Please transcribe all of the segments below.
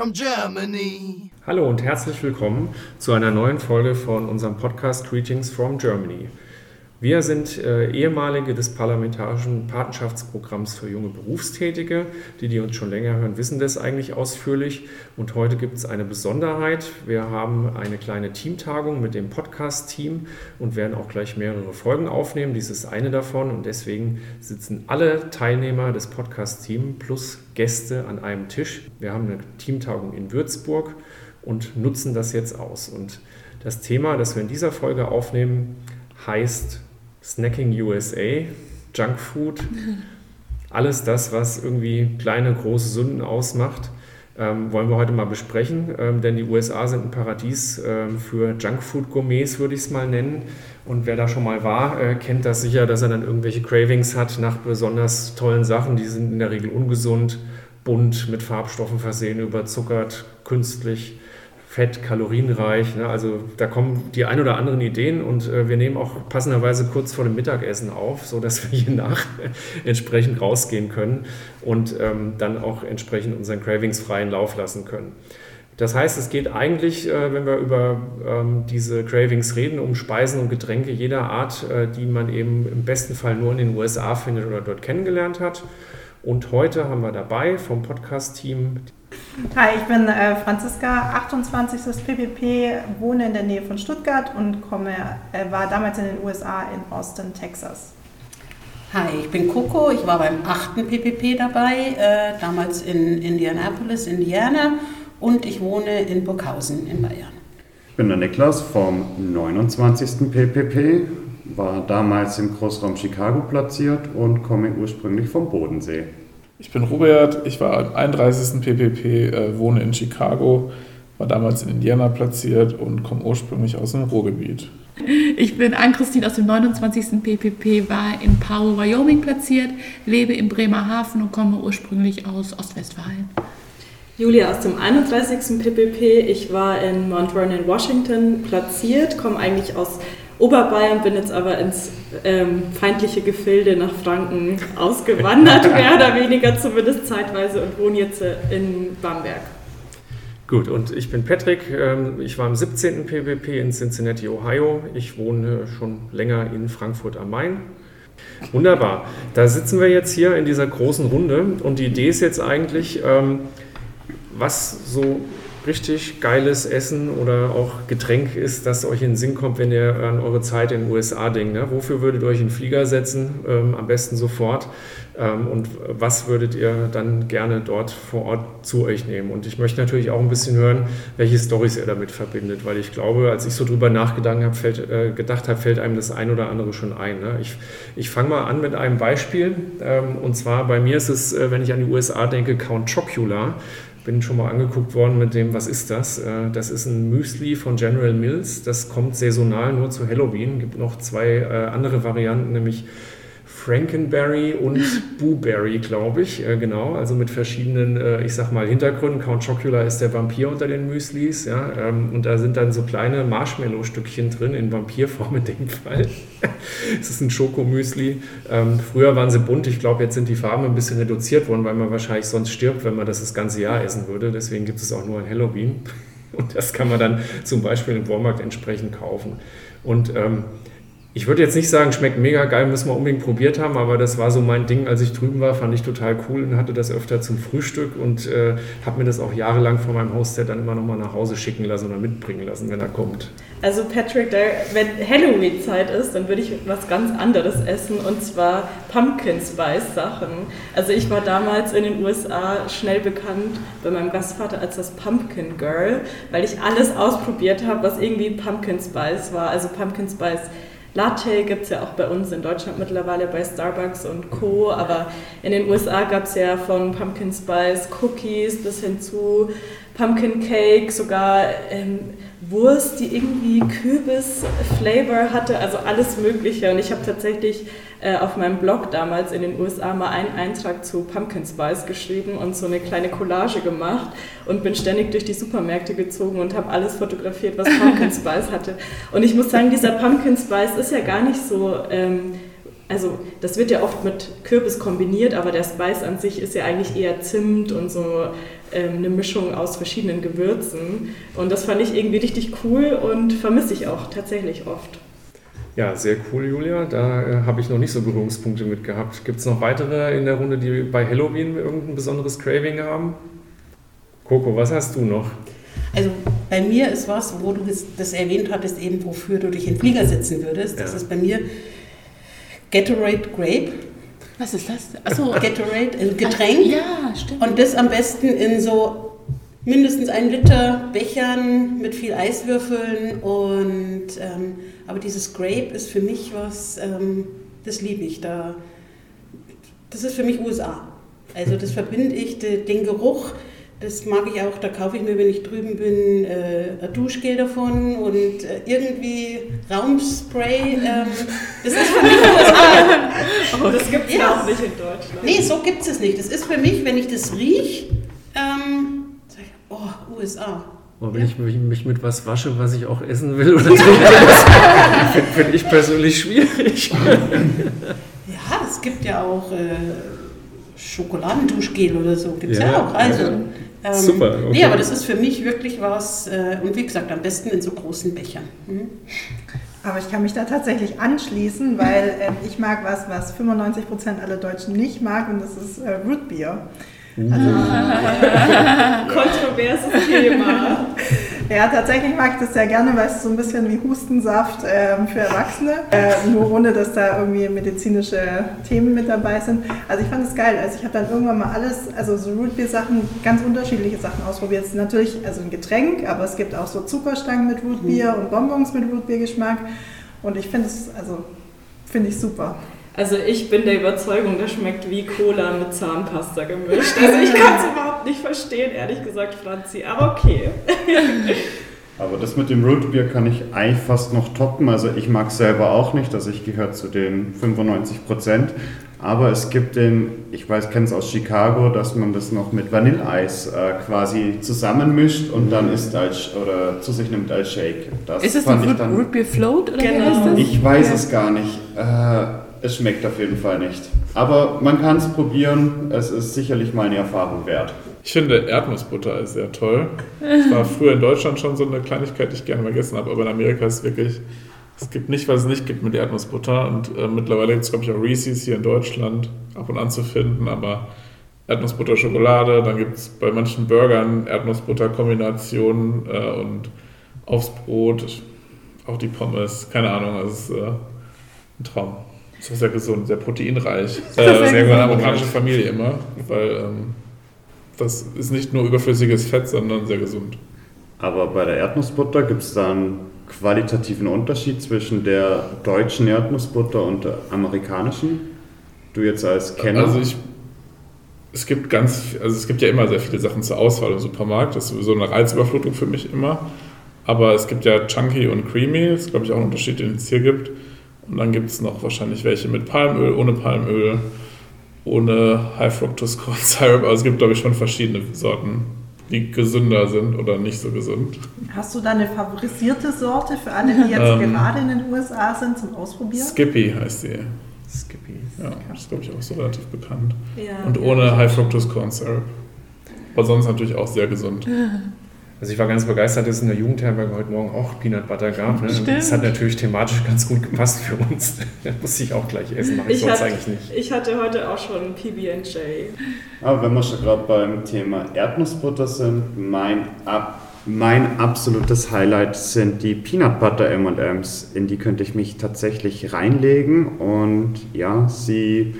from Germany. Hallo und herzlich willkommen zu einer neuen Folge von unserem Podcast Greetings from Germany. Wir sind äh, ehemalige des parlamentarischen Patenschaftsprogramms für junge Berufstätige. Die, die uns schon länger hören, wissen das eigentlich ausführlich. Und heute gibt es eine Besonderheit. Wir haben eine kleine Teamtagung mit dem Podcast-Team und werden auch gleich mehrere Folgen aufnehmen. Dies ist eine davon und deswegen sitzen alle Teilnehmer des Podcast-Teams plus Gäste an einem Tisch. Wir haben eine Teamtagung in Würzburg und nutzen das jetzt aus. Und das Thema, das wir in dieser Folge aufnehmen, heißt Snacking USA, Junkfood, alles das, was irgendwie kleine, große Sünden ausmacht, ähm, wollen wir heute mal besprechen. Ähm, denn die USA sind ein Paradies ähm, für Junkfood-Gourmets, würde ich es mal nennen. Und wer da schon mal war, äh, kennt das sicher, dass er dann irgendwelche Cravings hat nach besonders tollen Sachen. Die sind in der Regel ungesund, bunt, mit Farbstoffen versehen, überzuckert, künstlich. Fett, kalorienreich. Ne? Also da kommen die ein oder anderen Ideen und äh, wir nehmen auch passenderweise kurz vor dem Mittagessen auf, sodass wir hier nach entsprechend rausgehen können und ähm, dann auch entsprechend unseren Cravings freien Lauf lassen können. Das heißt, es geht eigentlich, äh, wenn wir über ähm, diese Cravings reden, um Speisen und Getränke jeder Art, äh, die man eben im besten Fall nur in den USA findet oder dort kennengelernt hat. Und heute haben wir dabei vom Podcast-Team Hi, ich bin äh, Franziska, 28. PPP, wohne in der Nähe von Stuttgart und komme, äh, war damals in den USA in Austin, Texas. Hi, ich bin Coco, ich war beim 8. PPP dabei, äh, damals in Indianapolis, Indiana und ich wohne in Burghausen in Bayern. Ich bin der Niklas vom 29. PPP, war damals im Großraum Chicago platziert und komme ursprünglich vom Bodensee. Ich bin Robert, ich war am 31. PPP, äh, wohne in Chicago, war damals in Indiana platziert und komme ursprünglich aus dem Ruhrgebiet. Ich bin Ann-Christine aus dem 29. PPP, war in Powell, Wyoming platziert, lebe in Bremerhaven und komme ursprünglich aus Ostwestfalen. Julia aus dem 31. PPP, ich war in Mount Vernon, Washington platziert, komme eigentlich aus Oberbayern, bin jetzt aber ins ähm, feindliche Gefilde nach Franken ausgewandert, mehr oder weniger zumindest zeitweise und wohne jetzt äh, in Bamberg. Gut, und ich bin Patrick. Ähm, ich war im 17. PWP in Cincinnati, Ohio. Ich wohne schon länger in Frankfurt am Main. Wunderbar. Da sitzen wir jetzt hier in dieser großen Runde und die Idee ist jetzt eigentlich, ähm, was so richtig geiles Essen oder auch Getränk ist, das euch in den Sinn kommt, wenn ihr an eure Zeit in den USA denkt? Ne? Wofür würdet ihr euch in den Flieger setzen? Ähm, am besten sofort. Ähm, und was würdet ihr dann gerne dort vor Ort zu euch nehmen? Und ich möchte natürlich auch ein bisschen hören, welche Stories ihr damit verbindet, weil ich glaube, als ich so drüber nachgedacht habe, fällt, äh, gedacht fällt einem das ein oder andere schon ein. Ne? Ich, ich fange mal an mit einem Beispiel. Ähm, und zwar bei mir ist es, äh, wenn ich an die USA denke, Count Chocula bin schon mal angeguckt worden mit dem, was ist das? Äh, das ist ein Müsli von General Mills. Das kommt saisonal nur zu Halloween. Gibt noch zwei äh, andere Varianten, nämlich Frankenberry und Booberry, glaube ich, äh, genau, also mit verschiedenen, äh, ich sag mal, Hintergründen. Count Chocula ist der Vampir unter den Müslis, ja, ähm, und da sind dann so kleine Marshmallow-Stückchen drin, in Vampirform in dem Fall. es ist ein Schokomüsli. Ähm, früher waren sie bunt, ich glaube, jetzt sind die Farben ein bisschen reduziert worden, weil man wahrscheinlich sonst stirbt, wenn man das das ganze Jahr essen würde. Deswegen gibt es auch nur an Halloween. Und das kann man dann zum Beispiel im Walmart entsprechend kaufen. Und ähm, ich würde jetzt nicht sagen, schmeckt mega geil, müssen wir unbedingt probiert haben, aber das war so mein Ding, als ich drüben war, fand ich total cool und hatte das öfter zum Frühstück und äh, habe mir das auch jahrelang von meinem Hostset dann immer nochmal nach Hause schicken lassen oder mitbringen lassen, wenn er kommt. Also Patrick, wenn Halloween-Zeit ist, dann würde ich was ganz anderes essen und zwar Pumpkin Spice Sachen. Also ich war damals in den USA schnell bekannt bei meinem Gastvater als das Pumpkin Girl, weil ich alles ausprobiert habe, was irgendwie Pumpkin Spice war. Also Pumpkin Spice Latte gibt es ja auch bei uns in Deutschland mittlerweile bei Starbucks und Co. Aber in den USA gab es ja von Pumpkin Spice Cookies bis hin zu Pumpkin Cake, sogar ähm, Wurst, die irgendwie Kürbis-Flavor hatte, also alles Mögliche. Und ich habe tatsächlich äh, auf meinem Blog damals in den USA mal einen Eintrag zu Pumpkin Spice geschrieben und so eine kleine Collage gemacht und bin ständig durch die Supermärkte gezogen und habe alles fotografiert, was Pumpkin Spice hatte. Und ich muss sagen, dieser Pumpkin Spice ist ja gar nicht so. Ähm, also das wird ja oft mit Kürbis kombiniert, aber der Spice an sich ist ja eigentlich eher Zimt und so ähm, eine Mischung aus verschiedenen Gewürzen. Und das fand ich irgendwie richtig cool und vermisse ich auch tatsächlich oft. Ja, sehr cool, Julia. Da äh, habe ich noch nicht so Berührungspunkte mit gehabt. Gibt es noch weitere in der Runde, die bei Halloween irgendein besonderes Craving haben? Coco, was hast du noch? Also bei mir ist was, wo du das erwähnt hattest, eben wofür du dich in den Flieger setzen würdest. Das Ja. ist bei mir Gatorade Grape. Was ist das? Achso. Gatorade, also Getränk. Ja, stimmt. Und das am besten in so mindestens ein Liter Bechern mit viel Eiswürfeln. Und ähm, aber dieses Grape ist für mich was, ähm, das liebe ich. Da, das ist für mich USA. Also das verbinde ich, de, den Geruch. Das mag ich auch, da kaufe ich mir, wenn ich drüben bin, äh, ein Duschgel davon und äh, irgendwie Raumspray. Ähm, das ist für mich USA. Aber das gibt es Ja. auch nicht in Deutschland. Nee, so gibt es nicht. Das ist für mich, wenn ich das rieche, ähm, sag ich, oh, USA. Und wenn ich mich, mich mit was wasche, was ich auch essen will oder das finde find ich persönlich schwierig. Ja, es gibt ja auch äh, Schokoladenduschgel oder so. Gibt es ja, Ja, auch. Also, ja. ähm, Super, okay. Nee, aber das ist für mich wirklich was, äh, und wie gesagt, am besten in so großen Bechern. Mhm. Aber ich kann mich da tatsächlich anschließen, weil ähm, ich mag was, was 95% aller Deutschen nicht mag und das ist äh, Rootbeer. Also, Kontroverses Thema. ja, tatsächlich mag ich das sehr gerne, weil es so ein bisschen wie Hustensaft ähm, für Erwachsene, äh, nur ohne, dass da irgendwie medizinische Themen mit dabei sind. Also ich fand es geil. Also ich habe dann irgendwann mal alles, also so Rootbeer-Sachen, ganz unterschiedliche Sachen ausprobiert. Es ist natürlich also ein Getränk, aber es gibt auch so Zuckerstangen mit Rootbeer und Bonbons mit Rootbeer-Geschmack. Und ich finde es, also finde ich super. Also ich bin der Überzeugung, das schmeckt wie Cola mit Zahnpasta gemischt. Also ich kann es überhaupt nicht verstehen, ehrlich gesagt, Franzi. Aber okay. Aber das mit dem Rootbeer kann ich eigentlich fast noch toppen. Also ich mag selber auch nicht, also ich gehöre zu den 95 Prozent. Aber es gibt den, ich weiß, kenne es aus Chicago, dass man das noch mit Vanilleeis äh, quasi zusammenmischt und dann isst als oder zu sich nimmt als Shake. Das ist das fand ein ich Root, dann. Root Beer Float oder wie Genau. heißt das? Ich weiß Ja. es gar nicht. Äh, es schmeckt auf jeden Fall nicht. Aber man kann es probieren. Es ist sicherlich mal eine Erfahrung wert. Ich finde Erdnussbutter ist sehr toll. Das war früher in Deutschland schon so eine Kleinigkeit, die ich gerne vergessen habe, aber in Amerika ist es wirklich, es gibt nicht, was es nicht gibt mit Erdnussbutter und äh, mittlerweile gibt es, glaube ich, auch Reese's hier in Deutschland ab und an zu finden, aber Erdnussbutter, Schokolade, dann gibt es bei manchen Burgern Erdnussbutter-Kombinationen äh, und aufs Brot, auch die Pommes, keine Ahnung, es ist äh, ein Traum. Ist auch sehr gesund, sehr proteinreich. Äh, sehr sehr eine gesund. amerikanische Familie immer, weil ähm, das ist nicht nur überflüssiges Fett, sondern sehr gesund. Aber bei der Erdnussbutter gibt es da einen qualitativen Unterschied zwischen der deutschen Erdnussbutter und der amerikanischen? Du jetzt als Kenner? Also ich, es gibt ganz, also es gibt ja immer sehr viele Sachen zur Auswahl im Supermarkt. Das ist sowieso eine Reizüberflutung für mich immer. Aber es gibt ja Chunky und Creamy. Das ist, glaube ich, auch ein Unterschied, den es hier gibt. Und dann gibt es noch wahrscheinlich welche mit Palmöl, ohne Palmöl, ohne High Fructose Corn Syrup. Also es gibt, glaube ich, schon verschiedene Sorten, die gesünder sind oder nicht so gesund. Hast du da eine favorisierte Sorte für alle, die jetzt Ähm. gerade in den USA sind zum Ausprobieren? Skippy heißt sie. Skippy. Ja, das ist, glaube ich, auch so relativ bekannt. Ja. Und ohne High Fructose Corn Syrup. Aber sonst natürlich auch sehr gesund. Also ich war ganz begeistert, dass es in der Jugendherberge heute Morgen auch Peanut Butter gab. Ne? Das hat natürlich thematisch ganz gut gepasst für uns. Das muss ich auch gleich essen, mache ich, Ich, sonst hatte, eigentlich nicht. ich hatte heute auch schon PB&J. Aber wenn wir schon gerade beim Thema Erdnussbutter sind, mein, ab, mein absolutes Highlight sind die Peanut Butter M&M's. In die könnte ich mich tatsächlich reinlegen und ja, sie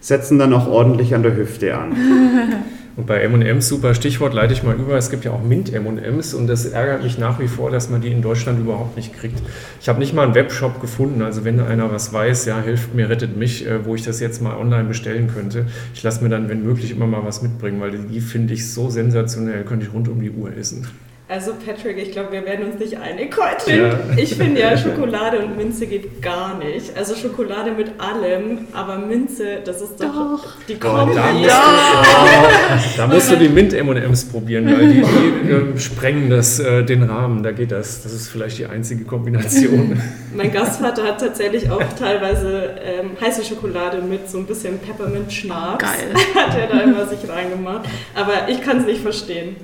setzen dann auch ordentlich an der Hüfte an. Und bei M&M's, super Stichwort, leite ich mal über. Es gibt ja auch Mint-M&M's und das ärgert mich nach wie vor, dass man die in Deutschland überhaupt nicht kriegt. Ich habe nicht mal einen Webshop gefunden, also wenn einer was weiß, ja, hilft mir, rettet mich, äh, wo ich das jetzt mal online bestellen könnte. Ich lasse mir dann, wenn möglich, immer mal was mitbringen, weil die finde ich so sensationell, könnte ich rund um die Uhr essen. Also Patrick, ich glaube, wir werden uns nicht einig heute. Ja. Ich finde ja, Schokolade und Minze geht gar nicht. Also Schokolade mit allem, aber Minze, das ist doch, Doch. die Oh, Kombi. da, musst du, da musst du die Mint-M&M's probieren, weil die, die ähm, sprengen das, äh, den Rahmen. Da geht das. Das ist vielleicht die einzige Kombination. Mein Gastvater hat tatsächlich auch teilweise ähm, heiße Schokolade mit so ein bisschen Peppermint-Schnaps. Geil. Hat er da immer sich reingemacht. Aber ich kann es nicht verstehen.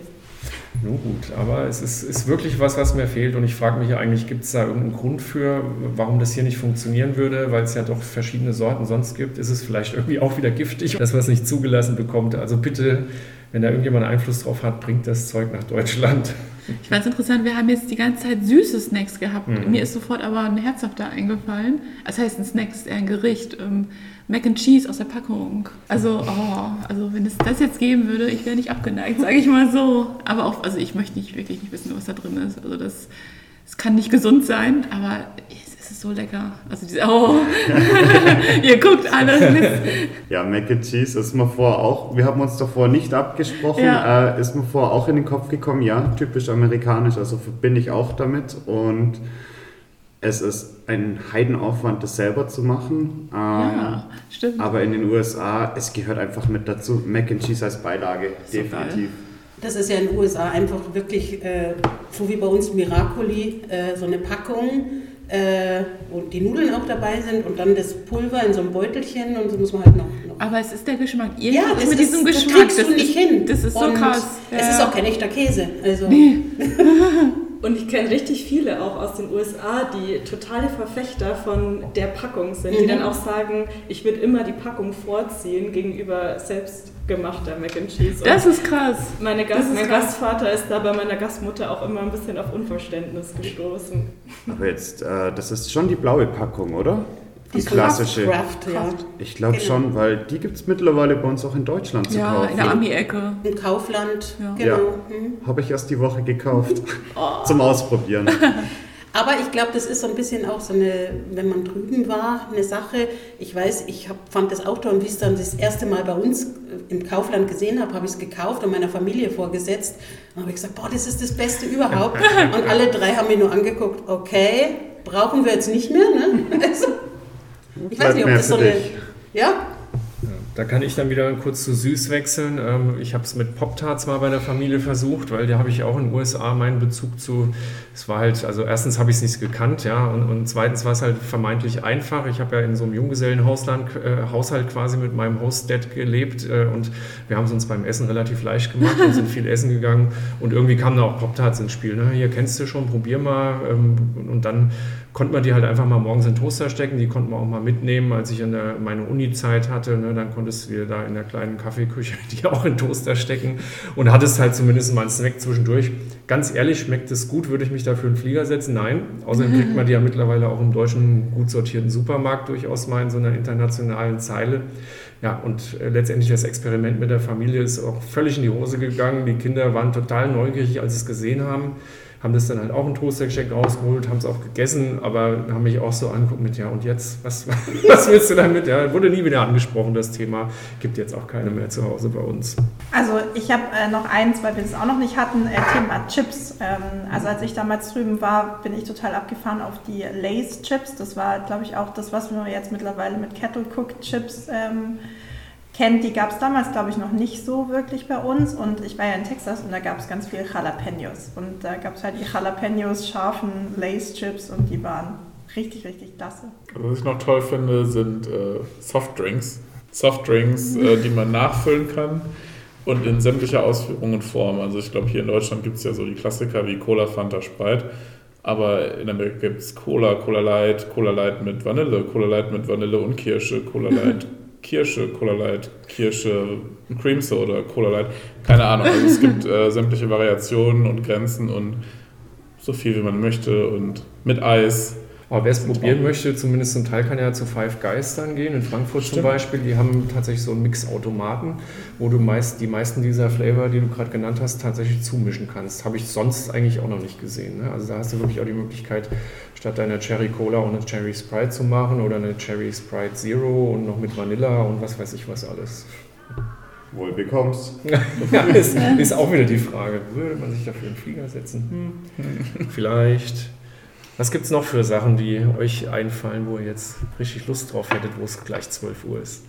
Nun gut, aber es ist, ist wirklich was, was mir fehlt und ich frage mich ja eigentlich, gibt es da irgendeinen Grund für, warum das hier nicht funktionieren würde, weil es ja doch verschiedene Sorten sonst gibt. Ist es vielleicht irgendwie auch wieder giftig, dass man es nicht zugelassen bekommt? Also bitte, wenn da irgendjemand Einfluss drauf hat, bringt das Zeug nach Deutschland. Ich fand es interessant, wir haben jetzt die ganze Zeit süße Snacks gehabt. Mhm. Mir ist sofort aber ein herzhafter eingefallen. Das heißt, ein Snack ist eher ein Gericht. Mac and Cheese aus der Packung. Also, oh, also wenn es das jetzt geben würde, ich wäre nicht abgeneigt, sage ich mal so. Aber auch, also ich möchte nicht wirklich nicht wissen, was da drin ist. Also das, es kann nicht gesund sein, aber es, ist so lecker. Also diese, oh, ihr guckt alles. Ja, Mac and Cheese ist mir vor auch, wir haben uns davor nicht abgesprochen, Ja. äh, ist mir vor auch in den Kopf gekommen, ja, typisch amerikanisch, also verbinde ich auch damit und es ist ein Heidenaufwand, das selber zu machen. Ähm, Ja, stimmt. Aber in den USA, es gehört einfach mit dazu, Mac and Cheese als Beilage, So definitiv. Das ist ja in den USA einfach wirklich, äh, so wie bei uns Miracoli, äh, so eine Packung, äh, wo die Nudeln auch dabei sind und dann das Pulver in so einem Beutelchen und so muss man halt noch. noch Aber es ist der Geschmack. ja, Irgendwas das mit ist, diesem das Geschmack. kriegst du das nicht ist, hin. Das ist so Und krass. Es Ja. ist auch kein echter Käse. Also, Und ich kenne richtig viele auch aus den USA, die totale Verfechter von der Packung sind, die Mhm. dann auch sagen, ich würde immer die Packung vorziehen gegenüber selbstgemachter Mac and Cheese. Das Und ist krass. meine das Gast, ist mein krass. Gastvater ist da bei meiner Gastmutter auch immer ein bisschen auf Unverständnis gestoßen. Aber jetzt, äh, das ist schon die blaue Packung, oder? Die klassische. Kraft, ja. Ich glaube Genau. schon, weil die gibt es mittlerweile bei uns auch in Deutschland zu Ja, kaufen. in der Ami-Ecke. Im Kaufland, Ja. genau. Ja. Mhm. Habe ich erst die Woche gekauft. Oh. Zum Ausprobieren. Aber ich glaube, das ist so ein bisschen auch so eine, wenn man drüben war, eine Sache. Ich weiß, ich hab, fand das auch toll und wie ich es dann das erste Mal bei uns äh, im Kaufland gesehen habe, habe ich es gekauft und meiner Familie vorgesetzt. Und habe ich gesagt, boah, das ist das Beste überhaupt. und alle drei haben mich nur angeguckt, okay, brauchen wir jetzt nicht mehr, ne? Also, ich weiß nicht, ob das so eine... dich. Ja, Da kann ich dann wieder kurz zu süß wechseln. Ähm, Ich habe es mit Pop-Tarts mal bei der Familie versucht, weil da habe ich auch in den USA meinen Bezug zu. Es war halt, also erstens habe ich es nicht gekannt, ja, und, und zweitens war es halt vermeintlich einfach. Ich habe ja in so einem Junggesellenhaushalt äh, Haushalt quasi mit meinem Host-Dad gelebt äh, und wir haben es uns beim Essen relativ leicht gemacht und sind viel essen gegangen und irgendwie kamen da auch Pop-Tarts ins Spiel. Ne? Hier kennst du schon, probier mal. Ähm, und dann konnte man die halt einfach mal morgens in den Toaster stecken, die konnten wir auch mal mitnehmen, als ich in der, meine Uni-Zeit hatte, ne, dann konntest du dir da in der kleinen Kaffeeküche die auch in den Toaster stecken und hattest halt zumindest mal einen Snack zwischendurch. Ganz ehrlich, schmeckt es gut, würde ich mich dafür in den Flieger setzen? Nein. Außerdem kriegt man die ja mittlerweile auch im deutschen gut sortierten Supermarkt durchaus mal in so einer internationalen Zeile. Ja, und äh, letztendlich das Experiment mit der Familie ist auch völlig in die Hose gegangen. Die Kinder waren total neugierig, als sie es gesehen haben haben das dann halt auch in Toaster gesteckt, rausgeholt, haben es auch gegessen, aber haben mich auch so angeguckt mit, ja und jetzt, was, was willst du damit? Ja, wurde nie wieder angesprochen, das Thema. Gibt jetzt auch keine mehr zu Hause bei uns. Also ich habe äh, noch eins, weil wir das auch noch nicht hatten, äh, Thema Chips. Ähm, also als ich damals drüben war, bin ich total abgefahren auf die Lay's Chips. Das war, glaube ich, auch das, was man jetzt mittlerweile mit Kettle Cooked Chips ähm, kennt. Die gab es damals, glaube ich, noch nicht so wirklich bei uns. Und ich war ja in Texas und da gab es ganz viele Jalapenos. Und da gab es halt die Jalapenos, scharfen Lay's Chips und die waren richtig, richtig klasse. Also was ich noch toll finde, sind äh, Softdrinks. Softdrinks, äh, die man nachfüllen kann und in sämtlicher Ausführung und Form. Also ich glaube, hier in Deutschland gibt es ja so die Klassiker wie Cola, Fanta, Sprite. Aber in Amerika gibt es Cola, Cola Light, Cola Light mit Vanille, Cola Light mit Vanille und Kirsche, Cola Light Kirsche, Cola Light, Kirsche, Cream Soda, Cola Light. Keine Ahnung. Also es gibt äh, sämtliche Variationen und Grenzen und so viel wie man möchte und mit Eis. Aber wer es probieren möchte, zumindest zum Teil kann ja zu Five Guys dann gehen. In Frankfurt zum Stimmt. Beispiel, die haben tatsächlich so einen Mixautomaten, wo du meist die meisten dieser Flavor, die du gerade genannt hast, tatsächlich zumischen kannst. Habe ich sonst eigentlich auch noch nicht gesehen. Ne? Also da hast du wirklich auch die Möglichkeit, statt deiner Cherry Cola auch eine Cherry Sprite zu machen oder eine Cherry Sprite Zero und noch mit Vanilla und was weiß ich was alles. Wohl bekommst. ja, ist, ist auch wieder die Frage, würde man sich dafür einen Flieger setzen? Hm. Vielleicht. Was gibt es noch für Sachen, die euch einfallen, wo ihr jetzt richtig Lust drauf hättet, wo es gleich 12 Uhr ist?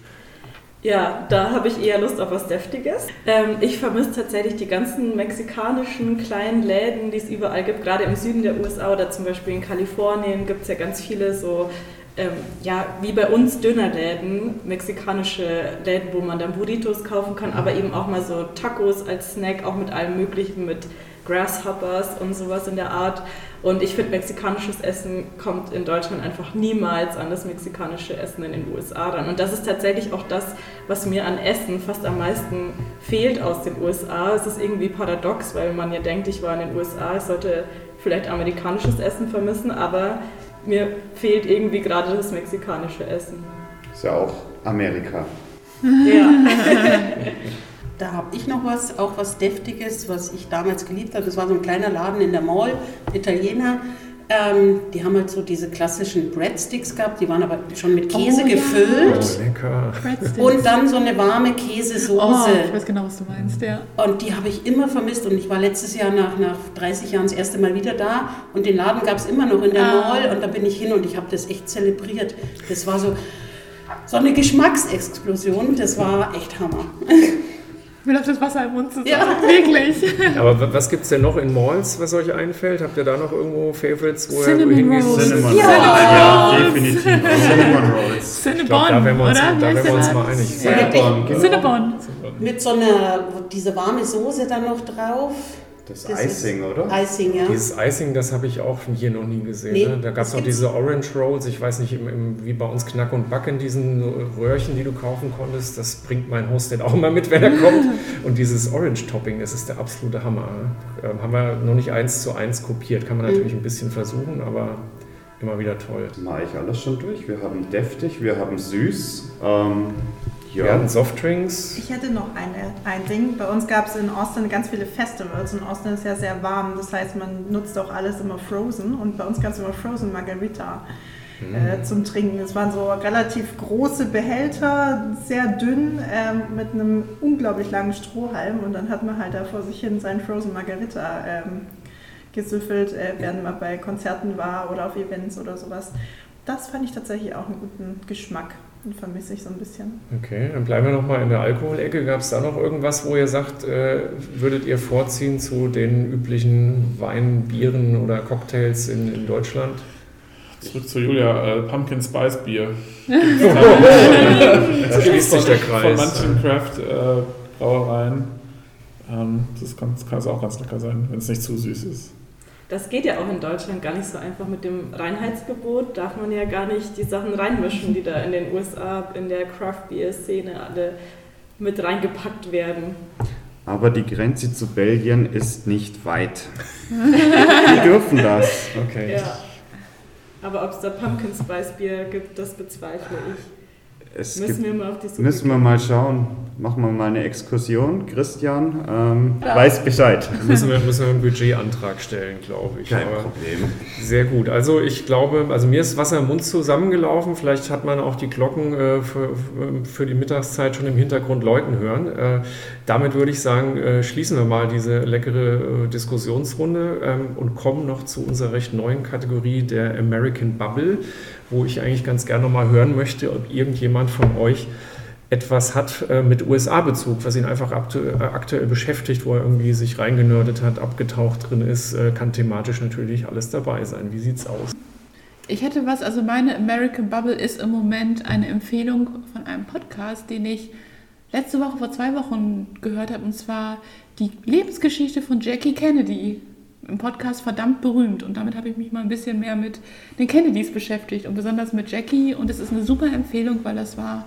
Ja, da habe ich eher Lust auf was Deftiges. Ähm, ich vermisse tatsächlich die ganzen mexikanischen kleinen Läden, die es überall gibt, gerade im Süden der USA oder zum Beispiel in Kalifornien gibt es ja ganz viele so, ähm, ja, wie bei uns Dönerläden, mexikanische Läden, wo man dann Burritos kaufen kann, aber eben auch mal so Tacos als Snack, auch mit allem Möglichen, mit Grasshoppers und sowas in der Art. Und ich finde, mexikanisches Essen kommt in Deutschland einfach niemals an das mexikanische Essen in den USA ran. Und das ist tatsächlich auch das, was mir an Essen fast am meisten fehlt aus den USA. Es ist irgendwie paradox, weil man ja denkt, ich war in den USA, ich sollte vielleicht amerikanisches Essen vermissen, aber mir fehlt irgendwie gerade das mexikanische Essen. Ist ja auch Amerika. Ja. Da habe ich noch was, auch was Deftiges, was ich damals geliebt habe. Das war so ein kleiner Laden in der Mall, Italiener. Ähm, die haben halt so diese klassischen Breadsticks gehabt, die waren aber schon mit Käse Oh, ja. gefüllt. Oh, lecker. Breadsticks. Und dann so eine warme Käsesoße. Oh, ich weiß genau, was du meinst, ja. Und die habe ich immer vermisst. Und ich war letztes Jahr nach, nach 30 Jahren das erste Mal wieder da. Und den Laden gab es immer noch in der Ah. Mall. Und da bin ich hin und ich habe das echt zelebriert. Das war so, so eine Geschmacksexplosion. Das war echt Hammer. Mir läuft das Wasser im Mund zusammen. Ja. Wirklich. Aber wa- was gibt es denn noch in Malls, was euch einfällt? Habt ihr da noch irgendwo Favorites, wo ihr Cinnamon? Rolls. Cinnamon Ja. Rolls. Ja, definitiv. Cinnamon Rolls. Ich glaube, da wären wir uns, oder? Da wären wir uns mal einig. Cinnabon, genau. Cinnabon. Mit so einer, diese warme Soße dann noch drauf. Das Das Icing, oder? Icing, ja. Dieses Icing, das habe ich auch hier noch nie gesehen. Nee, ne? Da gab es noch diese Orange Rolls, ich weiß nicht, im, im, wie bei uns Knack und Back in diesen Röhrchen, die du kaufen konntest. Das bringt mein Host dann auch immer mit, wenn er kommt. Und dieses Orange Topping, das ist der absolute Hammer. Ähm, haben wir noch nicht eins zu eins kopiert. Kann man Mhm. natürlich ein bisschen versuchen, aber immer wieder toll. Mache ich alles schon durch. Wir haben deftig, wir haben süß. Ähm, ja. Wir hatten Softdrinks. Ich hätte noch eine, ein Ding. Bei uns gab es in Austin ganz viele Festivals und Austin ist ja sehr warm. Das heißt, man nutzt auch alles immer Frozen und bei uns gab es immer Frozen Margarita äh, zum Trinken. Es waren so relativ große Behälter, sehr dünn, ähm, mit einem unglaublich langen Strohhalm und dann hat man halt da vor sich hin seinen Frozen Margarita ähm, gesüffelt, äh, während man bei Konzerten war oder auf Events oder sowas. Das fand ich tatsächlich auch einen guten Geschmack und vermisse ich so ein bisschen. Okay, dann bleiben wir nochmal in der Alkoholecke. Gab es da noch irgendwas, wo ihr sagt, äh, würdet ihr vorziehen zu den üblichen Weinen, Bieren oder Cocktails in, in Deutschland? Zurück zu Julia, äh, Pumpkin Spice Bier. Da schließt sich der Von Kreis. manchen Craft-Brauereien. ähm, das kann, das kann es auch ganz lecker sein, wenn es nicht zu süß ist. Das geht ja auch in Deutschland gar nicht so einfach mit dem Reinheitsgebot. Darf man ja gar nicht die Sachen reinmischen, die da in den USA in der Craft Beer Szene alle mit reingepackt werden. Aber die Grenze zu Belgien ist nicht weit. Die dürfen das. Okay. Ja. Aber ob es da Pumpkin Spice Bier gibt, das bezweifle ich. Es Müssen gibt, wir mal auf die Suche müssen wir mal schauen. Machen wir mal eine Exkursion. Christian ähm, weiß Bescheid. Müssen wir, müssen wir einen Budgetantrag stellen, glaube ich. Kein Aber Problem. Sehr gut. Also ich glaube, also mir ist Wasser im Mund zusammengelaufen. Vielleicht hat man auch die Glocken äh, für, für die Mittagszeit schon im Hintergrund läuten hören. Äh, damit würde ich sagen, äh, schließen wir mal diese leckere äh, Diskussionsrunde ähm, und kommen noch zu unserer recht neuen Kategorie der American Bubble, wo ich eigentlich ganz gerne mal hören möchte, ob irgendjemand von euch etwas hat äh, mit USA-Bezug, was ihn einfach aktu äh, aktuell beschäftigt, wo er irgendwie sich reingenördet hat, abgetaucht drin ist, äh, kann thematisch natürlich alles dabei sein. Wie sieht's aus? Ich hätte was, also meine American Bubble ist im Moment eine Empfehlung von einem Podcast, den ich letzte Woche vor zwei Wochen gehört habe, und zwar die Lebensgeschichte von Jackie Kennedy. Im Podcast verdammt berühmt. Und damit habe ich mich mal ein bisschen mehr mit den Kennedys beschäftigt und besonders mit Jackie. Und es ist eine super Empfehlung, weil das war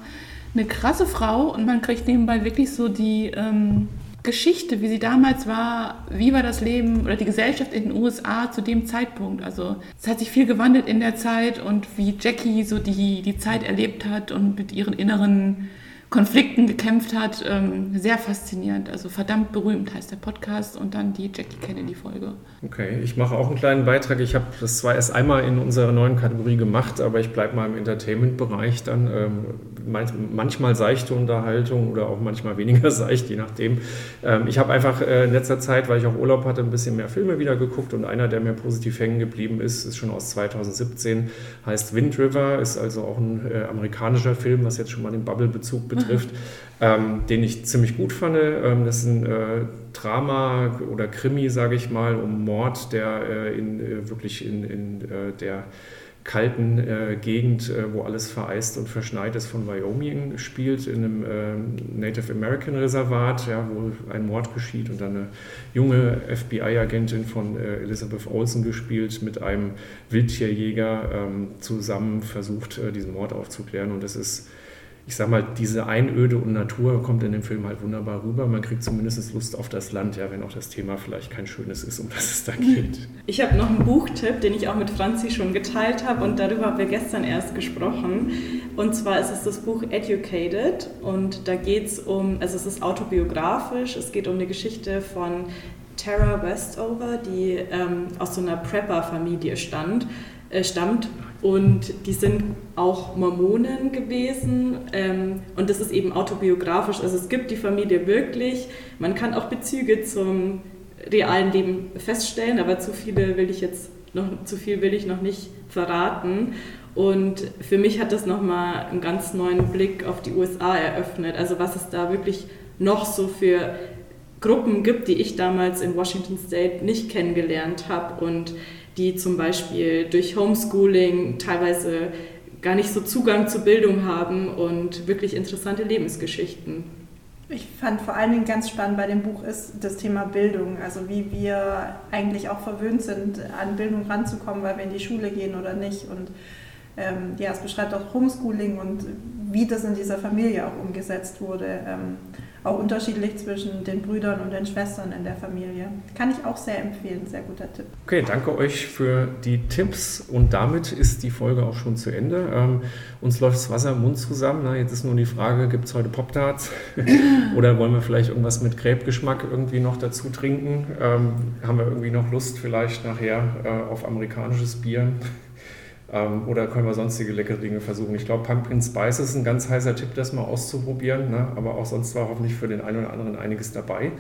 eine krasse Frau. Und man kriegt nebenbei wirklich so die ähm, Geschichte, wie sie damals war, wie war das Leben oder die Gesellschaft in den USA zu dem Zeitpunkt. Also es hat sich viel gewandelt in der Zeit und wie Jackie so die, die Zeit erlebt hat und mit ihren inneren Konflikten gekämpft hat. Ähm, sehr faszinierend. Also verdammt berühmt heißt der Podcast und dann die Jackie Kennedy-Folge. Okay, ich mache auch einen kleinen Beitrag. Ich habe das zwar erst einmal in unserer neuen Kategorie gemacht, aber ich bleibe mal im Entertainment-Bereich dann. Ähm, manchmal seichte Unterhaltung oder auch manchmal weniger seicht, je nachdem. Ähm, ich habe einfach äh, in letzter Zeit, weil ich auch Urlaub hatte, ein bisschen mehr Filme wieder geguckt und einer, der mir positiv hängen geblieben ist, ist schon aus 2017, heißt Wind River, ist also auch ein äh, amerikanischer Film, was jetzt schon mal den Bubble-Bezug betrifft, mhm. ähm, den ich ziemlich gut fand. Ähm, das ist ein äh, Drama oder Krimi, sage ich mal, um Mord, der äh, in, äh, wirklich in, in äh, der kalten äh, Gegend, äh, wo alles vereist und verschneit ist, von Wyoming spielt, in einem Native American Reservat, ja, wo ein Mord geschieht und dann eine junge FBI-Agentin von Elizabeth Olsen gespielt mit einem Wildtierjäger ähm, zusammen versucht, diesen Mord aufzuklären und das ist ich sag mal, diese Einöde und Natur kommt in dem Film halt wunderbar rüber. Man kriegt zumindest Lust auf das Land, ja, wenn auch das Thema vielleicht kein schönes ist, um das es da geht. Ich habe noch einen Buchtipp, den ich auch mit Franzi schon geteilt habe und darüber haben wir gestern erst gesprochen. Und zwar ist es das Buch Educated und da geht es um, also es ist autobiografisch, es geht um eine Geschichte von Tara Westover, die ähm, aus so einer Prepper-Familie stand, äh, stammt und die sind auch Mormonen gewesen. Ähm, und das ist eben autobiografisch. Also es gibt die Familie wirklich. Man kann auch Bezüge zum realen Leben feststellen, aber zu viele will ich jetzt noch, zu viel will ich noch nicht verraten. Und für mich hat das nochmal einen ganz neuen Blick auf die USA eröffnet. Also was es da wirklich noch so für Gruppen gibt, die ich damals in Washington State nicht kennengelernt habe. Und die zum Beispiel durch Homeschooling teilweise gar nicht so Zugang zur Bildung haben und wirklich interessante Lebensgeschichten. Ich fand vor allen Dingen ganz spannend bei dem Buch ist das Thema Bildung, also wie wir eigentlich auch verwöhnt sind, an Bildung ranzukommen, weil wir in die Schule gehen oder nicht. Und ähm, ja, es beschreibt auch Homeschooling und wie das in dieser Familie auch umgesetzt wurde. Ähm, auch unterschiedlich zwischen den Brüdern und den Schwestern in der Familie. Kann ich auch sehr empfehlen, sehr guter Tipp. Okay, danke euch für die Tipps und damit ist die Folge auch schon zu Ende. Ähm, uns läuft das Wasser im Mund zusammen. Na, jetzt ist nur die Frage, gibt es heute Pop-Tarts oder wollen wir vielleicht irgendwas mit Krebgeschmack irgendwie noch dazu trinken? Ähm, haben wir irgendwie noch Lust vielleicht nachher äh, auf amerikanisches Bier? Ähm, oder können wir sonstige leckere Dinge versuchen? Ich glaube, Pumpkin Spice ist ein ganz heißer Tipp, das mal auszuprobieren. Ne? Aber auch sonst war hoffentlich für den einen oder anderen einiges dabei.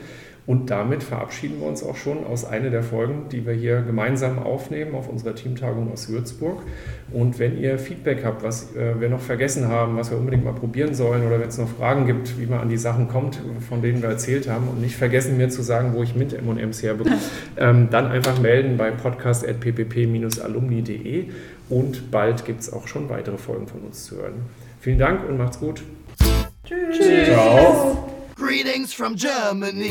Und damit verabschieden wir uns auch schon aus einer der Folgen, die wir hier gemeinsam aufnehmen auf unserer Teamtagung aus Würzburg. Und wenn ihr Feedback habt, was äh, wir noch vergessen haben, was wir unbedingt mal probieren sollen oder wenn es noch Fragen gibt, wie man an die Sachen kommt, von denen wir erzählt haben und nicht vergessen mir zu sagen, wo ich mit M&M's herbekomme, ähm, dann einfach melden bei podcast.ppp-alumni.de und bald gibt es auch schon weitere Folgen von uns zu hören. Vielen Dank und macht's gut. Tschüss. Tschüss. Ciao. Greetings from Germany.